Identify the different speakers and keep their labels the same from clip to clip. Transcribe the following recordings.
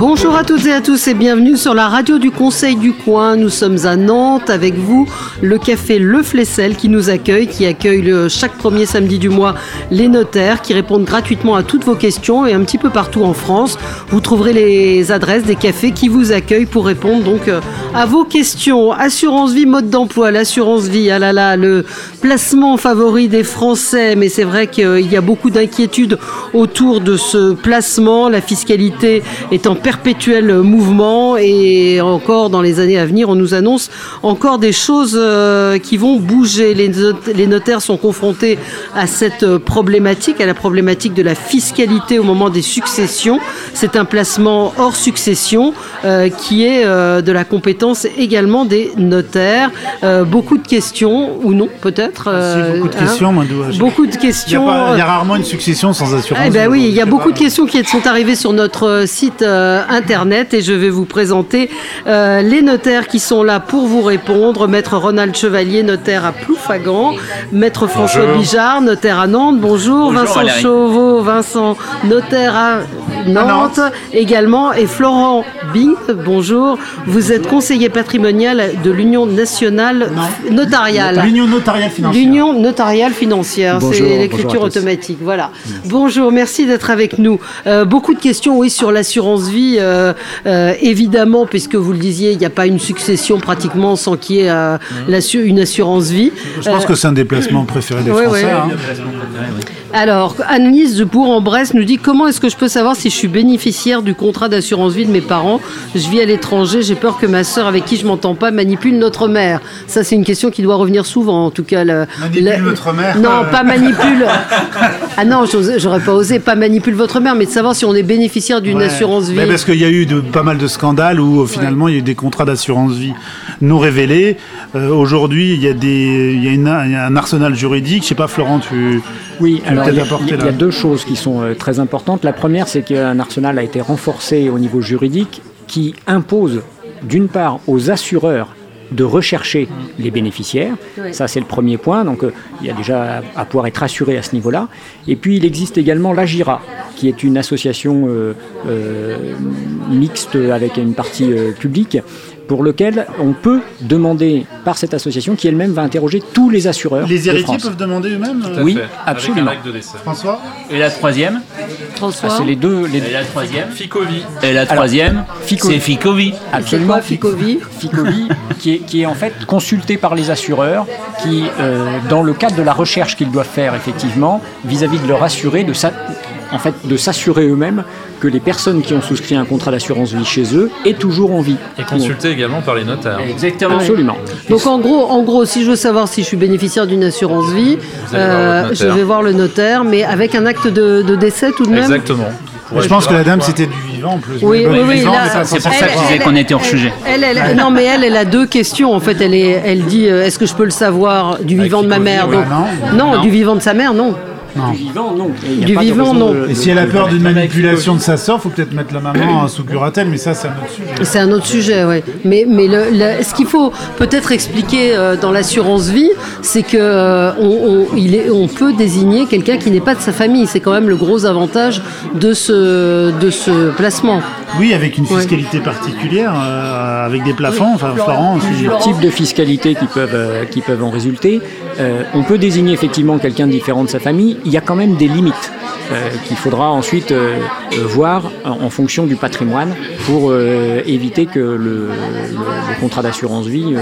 Speaker 1: Bonjour à toutes et à tous et bienvenue sur la radio du Conseil du Coin. Nous sommes à Nantes avec vous, le café Le Flessel qui nous accueille, qui accueille le, chaque premier samedi du mois les notaires qui répondent gratuitement à toutes vos questions et un petit peu partout en France. Vous trouverez les adresses des cafés qui vous accueillent pour répondre donc euh, à vos questions. Assurance vie, mode d'emploi, l'assurance vie, ah là là, le placement favori des Français, mais c'est vrai qu'il y a beaucoup d'inquiétudes autour de ce placement. La fiscalité est en perpétuel mouvement et encore dans les années à venir, on nous annonce encore des choses euh, qui vont bouger. Les, notaires sont confrontés à cette problématique, à la problématique de la fiscalité au moment des successions. C'est un placement hors succession euh, qui est euh, de la compétence également des notaires. beaucoup de questions, ou non peut-être.
Speaker 2: beaucoup de questions,
Speaker 1: hein, Beaucoup de questions.
Speaker 2: Il y, a rarement une succession sans assurance.
Speaker 1: Eh ben oui, il y a beaucoup de questions qui sont arrivées sur notre site internet et je vais vous présenter euh, les notaires qui sont là pour vous répondre. Maître Ronald Chevalier, notaire à Ploufagan. Maître François Bijard, notaire à Nantes. Bonjour. Vincent Chauveau, Vincent, notaire à Nantes également. Et Florent Bing, bonjour. Vous êtes conseiller patrimonial de l'Union nationale notariale.
Speaker 2: L'Union notariale financière.
Speaker 1: L'Union notariale financière, c'est l'écriture automatique. Voilà. Bonjour, merci d'être avec nous. Euh, beaucoup de questions, oui, sur l'assurance vie euh, euh, évidemment, puisque vous le disiez, il n'y a pas une succession pratiquement sans qu'il y ait euh, une assurance vie.
Speaker 2: Je pense que c'est un déplacement préféré des Français. Hein.
Speaker 1: Alors, Annelise de Bourg-en-Bresse nous dit comment est-ce que je peux savoir si je suis bénéficiaire du contrat d'assurance vie de mes parents? Je vis à l'étranger, j'ai peur que ma sœur avec qui je m'entends pas manipule notre mère. Ça, c'est une question qui doit revenir souvent, en tout cas.
Speaker 2: manipule votre mère?
Speaker 1: Non, pas manipule. ah non, j'aurais pas osé, pas manipule votre mère, mais de savoir si on est bénéficiaire d'une assurance vie.
Speaker 2: parce qu'il y a eu de, pas mal de scandales où finalement il y a eu des contrats d'assurance vie non révélés. Euh, aujourd'hui, il y a, des, il y a, un arsenal juridique. Je sais pas, Florent, tu.
Speaker 3: Oui, alors il y, a, deux choses qui sont euh, très importantes. La première, c'est qu'un arsenal a été renforcé au niveau juridique qui impose d'une part aux assureurs de rechercher les bénéficiaires. Ça, c'est le premier point. Donc, euh, il y a déjà à, pouvoir être assuré à ce niveau-là. Et puis, il existe également l'AGIRA, qui est une association mixte avec une partie publique pour lequel on peut demander par cette association qui elle-même va interroger tous les assureurs.
Speaker 2: Les héritiers peuvent demander eux-mêmes
Speaker 3: Oui, absolument.
Speaker 2: François
Speaker 4: Et la troisième
Speaker 1: François
Speaker 3: ah, C'est les deux. Les...
Speaker 4: Et la troisième
Speaker 5: Ficovi.
Speaker 4: Et la troisième C'est Ficovi.
Speaker 1: Absolument. Ficovi
Speaker 3: Ficovi, qui, est, qui est en fait consulté par les assureurs qui, euh, dans le cadre de la recherche qu'ils doivent faire effectivement, vis-à-vis de leur assurer, de, en fait, de s'assurer eux-mêmes que les personnes qui ont souscrit un contrat d'assurance vie chez eux aient toujours envie.
Speaker 5: Et consulté également par les notaires.
Speaker 3: Exactement. Absolument.
Speaker 1: Donc en gros, en gros, si je veux savoir si je suis bénéficiaire d'une assurance vie, euh, je vais voir le notaire, mais avec un acte de, décès tout de même.
Speaker 5: Exactement.
Speaker 2: je pense que la dame c'était du vivant en plus.
Speaker 1: Oui, oui, oui.
Speaker 4: C'est pour ça que je disais qu'on était hors sujet.
Speaker 1: Elle, non, mais elle, elle a deux questions. En fait, elle, est, elle dit euh, est-ce que je peux le savoir du vivant de ma mère? non. non, du vivant de sa mère, non.
Speaker 3: Du vivant, non.
Speaker 1: Du vivant, non.
Speaker 2: Et si elle a peur d'une manipulation de sa soeur, il faut peut-être mettre la maman sous curatelle, mais ça, c'est un autre sujet.
Speaker 1: C'est un autre sujet, oui. Mais, mais le, ce qu'il faut peut-être expliquer euh, dans l'assurance vie, c'est qu'on euh, on, il est, on peut désigner quelqu'un qui n'est pas de sa famille. C'est quand même le gros avantage de ce, de ce placement.
Speaker 2: Oui, avec une fiscalité particulière, euh, avec des plafonds. Enfin, Florent,
Speaker 3: types de fiscalité qui peuvent, qui peuvent en résulter. On peut désigner effectivement quelqu'un différent de sa famille il y a quand même des limites. Euh, qu'il faudra ensuite euh, euh, voir en fonction du patrimoine pour éviter que le, contrat d'assurance vie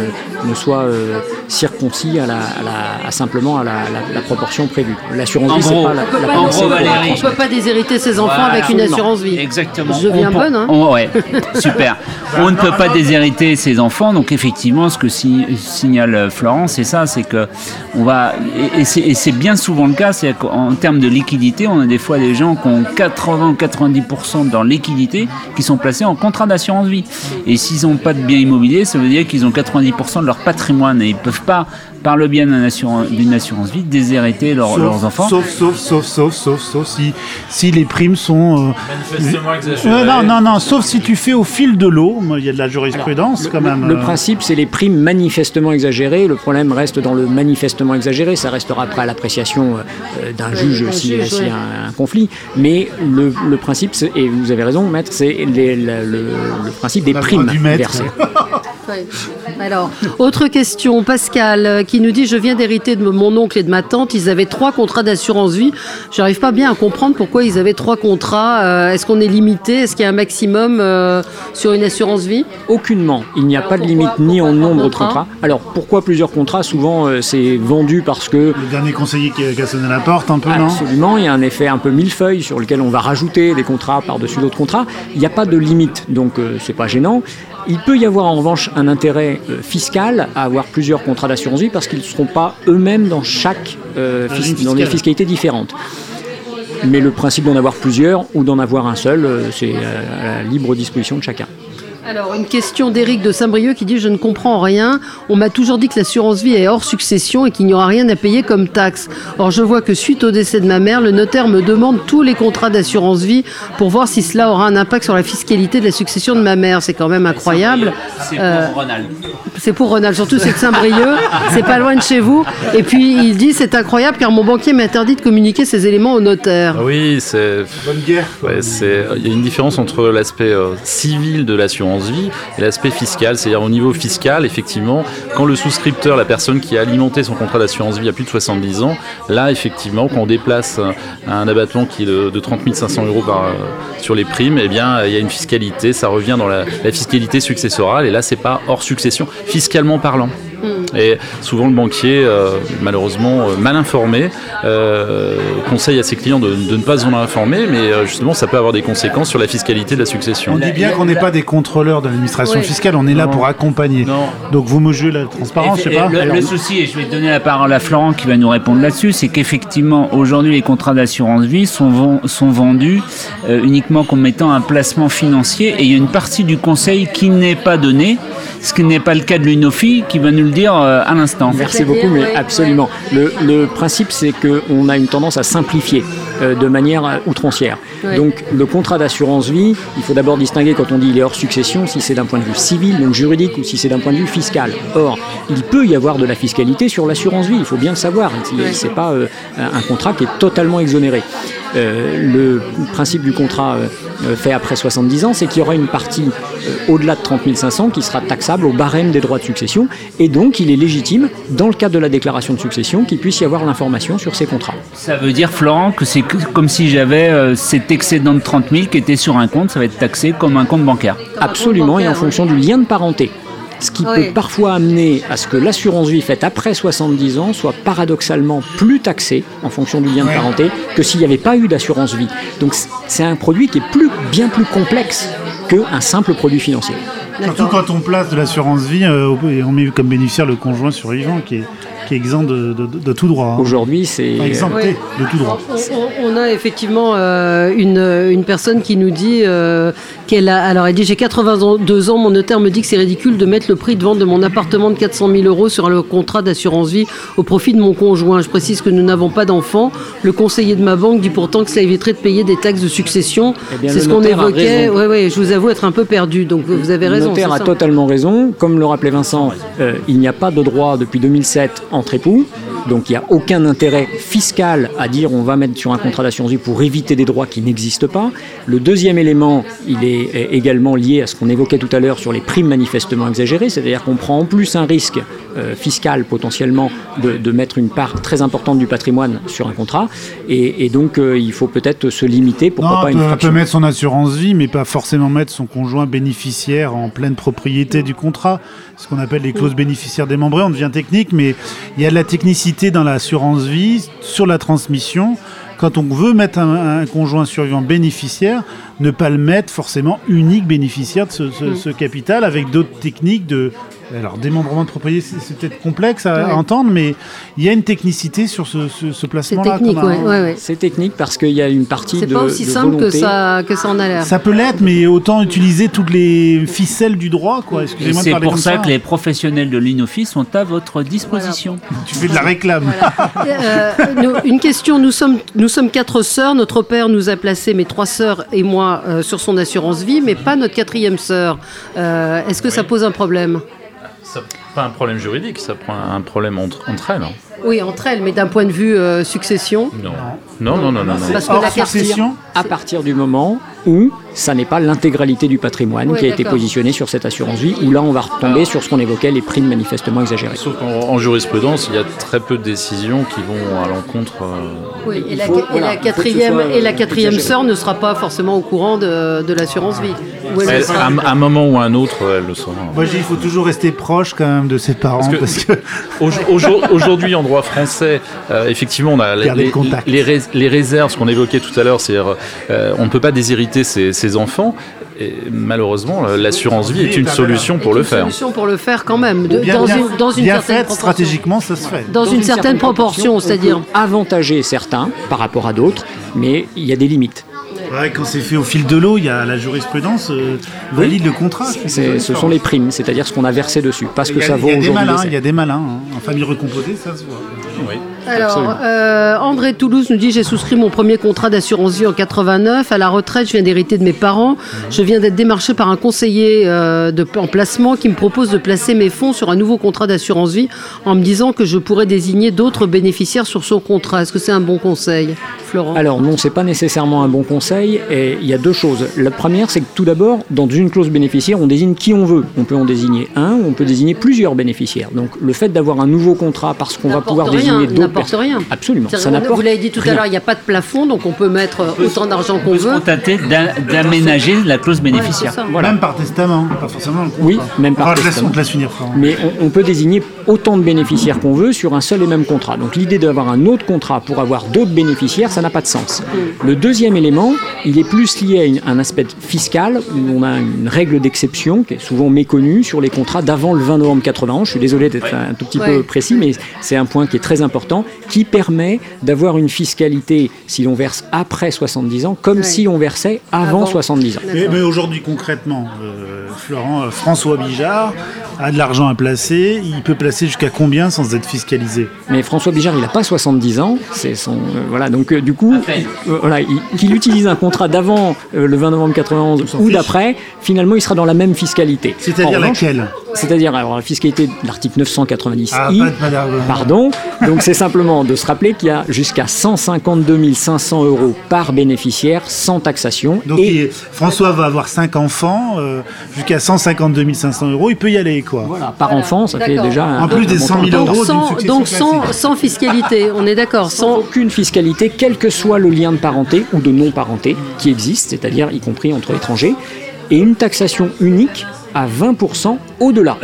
Speaker 3: ne soit circoncis à, la, simplement à la, proportion prévue.
Speaker 4: L'assurance vie, c'est pas la,
Speaker 1: On ne peut pas déshériter ses enfants avec une assurance vie.
Speaker 4: Exactement.
Speaker 1: Je deviens bonne. Hein
Speaker 4: ouais, super. on ne peut pas déshériter ses enfants, donc effectivement, ce que signale Florence, c'est ça, c'est que on va et c'est bien souvent le cas, c'est qu'en termes de liquidité, on a des fois des gens qui ont 80-90% dans liquidité qui sont placés en contrat d'assurance vie. Et s'ils n'ont pas de bien immobilier, ça veut dire qu'ils ont 90% de leur patrimoine et ils ne peuvent pas par le bien d'une assurance, assurance, vie, déshériter leurs enfants.
Speaker 2: Sauf, sauf, sauf, sauf, sauf, sauf si, si les primes sont...
Speaker 5: Euh, Manifestement exagérées.
Speaker 2: non, non, non, sauf si tu fais au fil de l'eau. Il y a de la jurisprudence
Speaker 3: Alors,
Speaker 2: quand
Speaker 3: le,
Speaker 2: même.
Speaker 3: Le
Speaker 2: euh.
Speaker 3: principe, c'est les primes manifestement exagérées. Le problème reste dans le manifestement exagéré. Ça restera après à l'appréciation euh, d'un juge s'il s'il y a un, un conflit. Mais le, le principe, et vous avez raison, maître, c'est le, principe des primes versées.
Speaker 1: Alors, autre question, Pascal, euh, qui nous dit Je viens d'hériter de mon oncle et de ma tante. Ils avaient trois contrats d'assurance vie. J'arrive pas bien à comprendre pourquoi ils avaient trois contrats. Euh, Est-ce qu'on est limité? Est-ce qu'il y a un maximum euh, sur une assurance vie?
Speaker 3: Aucunement. Il n'y a
Speaker 1: Alors
Speaker 3: pas de
Speaker 1: pourquoi-
Speaker 3: limite ni en nombre de
Speaker 1: contrats
Speaker 3: contrats. Alors pourquoi plusieurs contrats? Souvent, euh, c'est vendu parce que
Speaker 2: Le dernier conseiller qui a, sonné la porte un peu, non?
Speaker 3: Absolument, il y a un effet un peu millefeuille sur lequel on va rajouter des contrats par-dessus d'autres contrats. Il n'y a pas de limite, donc euh, c'est pas gênant. Il peut y avoir en revanche un intérêt euh, fiscal à avoir plusieurs contrats d'assurance vie parce qu'ils ne seront pas eux-mêmes dans chaque euh,
Speaker 2: Dans
Speaker 3: fis-
Speaker 2: une
Speaker 3: dans des fiscalités différentes. Mais le principe d'en avoir plusieurs ou d'en avoir un seul, euh, c'est à la libre disposition de chacun.
Speaker 1: Alors, une question d'Éric de Saint-Brieuc qui dit Je ne comprends rien. On m'a toujours dit que l'assurance vie est hors succession et qu'il n'y aura rien à payer comme taxe. Or, je vois que suite au décès de ma mère, le notaire me demande tous les contrats d'assurance vie pour voir si cela aura un impact sur la fiscalité de la succession de ma mère. C'est quand même incroyable.
Speaker 4: C'est pour
Speaker 1: Euh,
Speaker 4: Ronald.
Speaker 1: C'est pour Ronald, surtout c'est de Saint-Brieuc, c'est pas loin de chez vous. Et puis il dit c'est incroyable car mon banquier m'interdit de communiquer ces éléments au notaire.
Speaker 5: Ah Oui, c'est.
Speaker 2: Bonne guerre.
Speaker 5: Ouais, il y a une différence entre l'aspect euh, civil de l'assurance vie et l'aspect fiscal. C'est-à-dire au niveau fiscal, effectivement, quand le souscripteur, la personne qui a alimenté son contrat d'assurance vie a plus de 70 ans, là, effectivement, quand on déplace un abattement qui est de, de 30 500 euros euh, sur les primes, eh bien, il y a une fiscalité, ça revient dans la fiscalité successorale, et là, c'est pas hors succession, fiscalement parlant. Et souvent le banquier, euh, malheureusement euh, mal informé, euh, conseille à ses clients de, de ne pas en informer, mais euh, justement ça peut avoir des conséquences sur la fiscalité de la succession.
Speaker 2: On dit bien qu'on n'est pas des contrôleurs de l'administration
Speaker 1: Oui.
Speaker 2: fiscale, on est là pour accompagner.
Speaker 5: Non.
Speaker 2: Donc vous me jouez la transparence, je sais
Speaker 4: Et
Speaker 2: pas.
Speaker 4: Le, le souci, et je vais donner la parole à Florent qui va nous répondre là-dessus, c'est qu'effectivement, aujourd'hui, les contrats d'assurance vie sont, sont vendus euh, uniquement comme étant un placement financier et il y a une partie du conseil qui n'est pas donnée, ce qui n'est pas le cas de l'UNOFI qui va nous le dire euh, à l'instant.
Speaker 3: Merci beaucoup, mais absolument. Le, le principe, c'est qu'on a une tendance à simplifier euh, de manière euh, outrancière. Donc, le contrat d'assurance vie, il faut d'abord distinguer quand on dit il est hors succession, si c'est d'un point de vue civil, donc juridique, ou si c'est d'un point de vue fiscal. Or, il peut y avoir de la fiscalité sur l'assurance vie, il faut bien le savoir.
Speaker 1: Ouais.
Speaker 3: C'est pas euh, un contrat qui est totalement exonéré. Euh, le principe du contrat euh, fait après 70 ans, c'est qu'il y aura une partie euh, au-delà de 30 500 qui sera taxable au barème des droits de succession, et donc il est légitime, dans le cadre de la déclaration de succession, qu'il puisse y avoir l'information sur ces contrats.
Speaker 4: Ça veut dire, Florent, que c'est comme si j'avais euh, cet excédent de 30 000 qui était sur un compte, ça va être taxé comme un compte bancaire.
Speaker 3: Absolument, et en fonction du lien de parenté. Ce qui
Speaker 1: Oui.
Speaker 3: peut parfois amener à ce que l'assurance vie faite après 70 ans soit paradoxalement plus taxée en fonction du lien de parenté que s'il n'y avait pas eu d'assurance vie. Donc c'est un produit qui est plus, bien plus complexe qu'un simple produit financier.
Speaker 2: Surtout quand on place de l'assurance vie euh, et on met comme bénéficiaire le conjoint survivant qui est, qui est exempt de, de- de tout droit. hein.
Speaker 3: Aujourd'hui, c'est
Speaker 2: Enfin, exempté de tout droit.
Speaker 1: On, a effectivement euh, une, une personne qui nous dit euh, qu'elle a. Alors, elle dit J'ai 82 ans, mon notaire me dit que c'est ridicule de mettre le prix de vente de mon appartement de 400 000 euros sur le contrat d'assurance vie au profit de mon conjoint. Je précise que nous n'avons pas d'enfants. Le conseiller de ma banque dit pourtant que ça éviterait de payer des taxes de succession.
Speaker 3: Eh
Speaker 1: c'est
Speaker 3: le
Speaker 1: ce qu'on
Speaker 3: notaire a
Speaker 1: évoquait. Oui, oui, je vous avoue être un peu perdu. Donc, vous avez
Speaker 3: Le
Speaker 1: raison.
Speaker 3: notaire
Speaker 1: c'est
Speaker 3: a
Speaker 1: ça.
Speaker 3: totalement raison. Comme le rappelait Vincent, euh, il n'y a pas de droit depuis 2007 entre époux. Donc il n'y a aucun intérêt fiscal à dire on va mettre sur un contrat d'assurance vie pour éviter des droits qui n'existent pas. Le deuxième élément, il est également lié à ce qu'on évoquait tout à l'heure sur les primes manifestement exagérées, c'est-à-dire qu'on prend en plus un risque euh, fiscal potentiellement de, de mettre une part très importante du patrimoine sur un contrat. Et, et donc euh, il faut peut-être se limiter, pourquoi
Speaker 2: Non,
Speaker 3: pas
Speaker 2: on
Speaker 3: une
Speaker 2: peut, on
Speaker 3: fraction.
Speaker 2: peut mettre son assurance vie, mais pas forcément mettre son conjoint bénéficiaire en pleine propriété du contrat. Ce qu'on appelle les clauses bénéficiaires démembrées. On devient technique, mais il y a de la technicité dans l'assurance vie sur la transmission. Quand on veut mettre un, un conjoint survivant bénéficiaire, ne pas le mettre forcément unique bénéficiaire de ce, ce- ce capital avec d'autres techniques de Alors, démembrement de propriété, c'est- c'est peut-être complexe à
Speaker 1: Ouais.
Speaker 2: entendre, mais il y a une technicité sur ce, ce- ce
Speaker 1: C'est
Speaker 2: placement-là.
Speaker 1: technique, ouais, ouais, ouais.
Speaker 3: C'est technique parce qu'il y a une partie
Speaker 1: C'est
Speaker 3: de
Speaker 1: pas aussi simple que ça, que ça en a l'air.
Speaker 2: Ça peut l'être, mais autant utiliser toutes les ficelles du droit, quoi. Excusez-moi
Speaker 4: c'est pour
Speaker 2: comme
Speaker 4: ça que les professionnels de l'Inoffice sont à votre disposition.
Speaker 2: Tu fais de la réclame.
Speaker 1: Euh, nous- une question, nous sommes, nous sommes quatre sœurs, notre père nous a placé, mes trois sœurs et moi, euh, sur son assurance vie, mais pas notre quatrième sœur. Euh, Est-ce que ça pose un problème?
Speaker 5: Ça pas un problème juridique, ça prend un problème entre, entre elles. hein.
Speaker 1: Oui, entre elles, mais d'un point de vue euh, succession.
Speaker 5: Non. Non, non, non, non. non.
Speaker 1: Parce
Speaker 2: Hors
Speaker 1: la quatrième-
Speaker 2: succession,
Speaker 3: À partir du moment où ça n'est pas l'intégralité du patrimoine qui a été positionné sur cette assurance vie, où là on va retomber sur ce qu'on évoquait, les primes manifestement exagérées.
Speaker 5: Sauf qu'en en jurisprudence, il y a très peu de décisions qui vont à l'encontre. euh,
Speaker 1: Oui, et la,
Speaker 3: faut-
Speaker 1: et
Speaker 3: voilà,
Speaker 1: quatrième,
Speaker 3: soit,
Speaker 1: et la quatrième sœur ne sera pas forcément au courant de, de l'assurance vie.
Speaker 5: Un- à un moment ou à un autre, elle le saura.
Speaker 2: moi je dis il faut toujours rester proche quand même de ses parents.
Speaker 5: Parce que-
Speaker 2: Parce que,
Speaker 5: Au- aujourd- Aujourd'hui, en droit français, euh, effectivement, on a les, réserves, ce qu'on évoquait tout à l'heure, c'est-à-dire euh, on ne peut pas déshériter ses, ses enfants. Et malheureusement, euh, l'assurance vie est une solution pour
Speaker 1: C'est
Speaker 5: le
Speaker 1: une
Speaker 5: faire.
Speaker 1: solution pour le faire quand même, de-
Speaker 2: bien,
Speaker 1: dans,
Speaker 2: bien-
Speaker 1: une, dans une
Speaker 2: bien
Speaker 1: certaine
Speaker 2: stratégiquement, ça se fait.
Speaker 1: Dans, une, certaine, proportion,
Speaker 3: on
Speaker 1: c'est-à-dire.
Speaker 3: avantager certains par rapport à d'autres, mais il y a des limites.
Speaker 2: Ouais, quand c'est fait au fil de l'eau, il y a la jurisprudence euh, valide le contrat.
Speaker 3: ce sont les primes, c'est-à-dire ce qu'on a versé dessus, parce
Speaker 2: Il
Speaker 3: que
Speaker 2: y a-
Speaker 3: ça
Speaker 2: il
Speaker 3: vaut
Speaker 2: y a des
Speaker 3: aujourd'hui.
Speaker 2: il y a des malins. hein. En famille recomposée, ça se voit.
Speaker 1: Alors, euh, André Toulouse nous dit J'ai souscrit mon premier contrat d'assurance vie en 89. À la retraite, je viens d'hériter de mes parents. Je viens d'être démarché par un conseiller euh, de, en placement qui me propose de placer mes fonds sur un nouveau contrat d'assurance vie en me disant que je pourrais désigner d'autres bénéficiaires sur son contrat. Est-ce que c'est un bon conseil, Florent?
Speaker 3: Alors non, c'est pas nécessairement un bon conseil. Et il y a deux choses. La première, c'est que tout d'abord, dans une clause bénéficiaire, on désigne qui on veut. On peut en désigner un, ou on peut désigner plusieurs bénéficiaires. Donc le fait d'avoir un nouveau contrat parce qu'on va pouvoir
Speaker 1: rien,
Speaker 3: désigner d'autres
Speaker 1: n'apporte rien.
Speaker 3: Absolument. Ça n'apporte
Speaker 1: Vous l'avez dit tout à l'heure, il n'y a pas de plafond, donc on peut mettre autant d'argent qu'on
Speaker 4: On
Speaker 1: veut.
Speaker 4: contenter d'am- d'aménager la clause bénéficiaire.
Speaker 3: Voilà.
Speaker 2: Même par testament, pas forcément le contrat.
Speaker 3: Oui, même par
Speaker 2: Enfin, je laisse-
Speaker 3: testament.
Speaker 2: on te laisse finir, Florent.
Speaker 3: Mais on, on peut désigner autant de bénéficiaires qu'on veut sur un seul et même contrat. Donc l'idée d'avoir un autre contrat pour avoir d'autres bénéficiaires, ça n'a pas de sens. Le deuxième élément, il est plus lié à une- un aspect fiscal, où on a une règle d'exception qui est souvent méconnue sur les contrats d'avant le 20 novembre 91. Je suis désolé d'être un tout petit
Speaker 1: Ouais.
Speaker 3: peu précis, mais c'est un point qui est très important, qui permet d'avoir une fiscalité si l'on verse après 70 ans, comme
Speaker 1: Ouais.
Speaker 3: si on versait avant,
Speaker 1: Avant.
Speaker 3: 70 ans.
Speaker 2: Mais, mais aujourd'hui, concrètement, euh, Florent, euh, François Bijard a de l'argent à placer. Il peut placer jusqu'à combien sans être fiscalisé?
Speaker 3: Mais François Bijard, il n'a pas 70 ans. C'est son euh, voilà. Donc euh, du coup, euh, voilà, qu'il utilise un contrat d'avant euh, le 20 novembre 91
Speaker 2: s'en
Speaker 3: ou d'après, finalement, il sera dans la même fiscalité.
Speaker 2: C'est-à-dire laquelle?
Speaker 3: C'est-à-dire alors la fiscalité de l'article 990
Speaker 2: Ah,
Speaker 3: I.
Speaker 2: pas de madame.
Speaker 3: Pardon. Donc c'est simplement de se rappeler qu'il y a jusqu'à 152 500 euros par bénéficiaire sans taxation.
Speaker 2: Donc
Speaker 3: et
Speaker 2: François va avoir 5 enfants, euh, jusqu'à 152 500 euros, il peut y aller quoi.
Speaker 3: voilà, par enfant, ça fait déjà un,
Speaker 2: En plus
Speaker 3: un
Speaker 2: des
Speaker 3: montant
Speaker 2: 100 000
Speaker 3: important.
Speaker 1: Donc,
Speaker 2: euros
Speaker 1: sans, donc sans fiscalité, on est d'accord.
Speaker 3: sans
Speaker 1: Sans,
Speaker 3: aucune fiscalité, quel que soit le lien de parenté ou de non-parenté qui existe, c'est-à-dire y compris entre étrangers, et une taxation unique à 20% au-delà.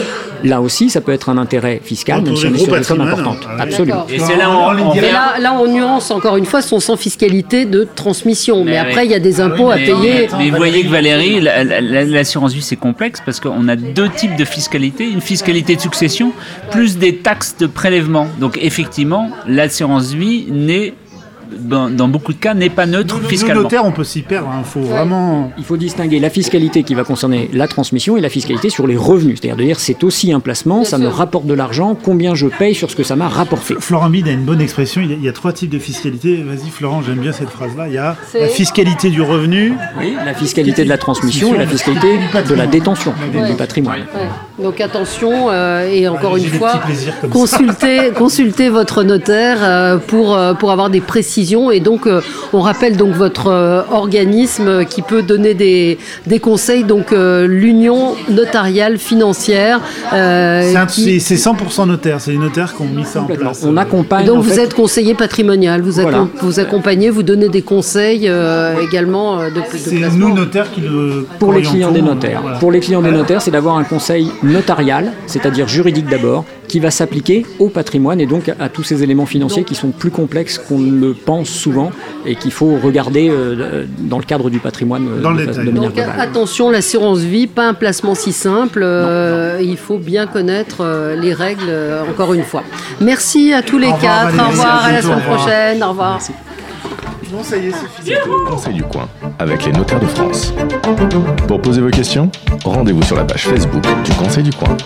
Speaker 3: Là aussi, ça peut être un intérêt fiscal, même si on est sur des sommes importantes.
Speaker 2: ouais.
Speaker 3: Absolument.
Speaker 4: Et c'est là on,
Speaker 1: Mais là, là, on nuance encore une fois, sans fiscalité de transmission. Mais,
Speaker 4: Mais
Speaker 1: après, il y a des impôts à
Speaker 4: Mais,
Speaker 1: payer.
Speaker 4: mais vous voyez que Valérie, la- l'assurance vie c'est complexe parce qu'on a deux types de fiscalité, une fiscalité de succession plus des taxes de prélèvement. Donc effectivement, l'assurance vie n'est dans, dans beaucoup de cas n'est pas neutre
Speaker 2: Nous, nous,
Speaker 4: fiscalement.
Speaker 2: notaires, on peut s'y perdre. Il faut vraiment.
Speaker 3: Il faut distinguer la fiscalité qui va concerner la transmission et la fiscalité sur les revenus. C'est-à-dire de dire c'est aussi un placement,
Speaker 1: Bien
Speaker 3: ça
Speaker 1: sûr.
Speaker 3: me rapporte de l'argent, combien je paye sur ce que ça m'a rapporté.
Speaker 2: Florent Bide a une bonne expression. Il y a, il y a trois types de fiscalité. Vas-y, Florent, j'aime bien cette phrase-là. Il y a la fiscalité du revenu.
Speaker 3: Oui, la fiscalité de la transmission et la fiscalité de la détention du patrimoine.
Speaker 1: Ouais. Donc attention, euh, et encore
Speaker 2: j'ai
Speaker 1: une fois, consultez, consultez votre notaire euh, pour, euh, pour avoir des précisions. Et donc, euh, on rappelle donc votre euh, organisme qui peut donner des, des conseils, donc euh, l'Union notariale financière. euh,
Speaker 2: C'est un-
Speaker 1: qui-
Speaker 2: C'est c'est 100% notaire. C'est les notaires qui ont mis ça en place.
Speaker 3: On accompagne.
Speaker 1: donc vous
Speaker 3: fait,
Speaker 1: êtes conseiller patrimonial, vous,
Speaker 3: Voilà.
Speaker 1: accom- vous accompagnez, vous donnez des conseils euh, également euh, de, de
Speaker 2: C'est nous, notaires, qui le.
Speaker 3: pour les clients des notaires.
Speaker 2: voilà.
Speaker 3: Pour les clients des notaires, c'est d'avoir un conseil notarial, c'est-à-dire juridique d'abord, qui va s'appliquer au patrimoine et donc à tous ces éléments financiers qui sont plus complexes qu'on ne le pense souvent et qu'il faut regarder euh, dans le cadre du patrimoine
Speaker 2: Dans
Speaker 3: de, de manière
Speaker 1: Donc
Speaker 3: globale.
Speaker 1: attention, l'assurance vie, pas un placement si simple. euh, Il faut bien connaître euh, les règles, euh, encore une fois. Merci à tous les
Speaker 2: Au
Speaker 1: quatre. Au revoir,
Speaker 2: à
Speaker 1: la semaine
Speaker 2: au revoir.
Speaker 1: prochaine. Au revoir.
Speaker 2: Non, ça y est, c'est fini.
Speaker 6: C'était le Conseil du coin avec les notaires de France. Pour poser vos questions, rendez-vous sur la page Facebook du Conseil du coin.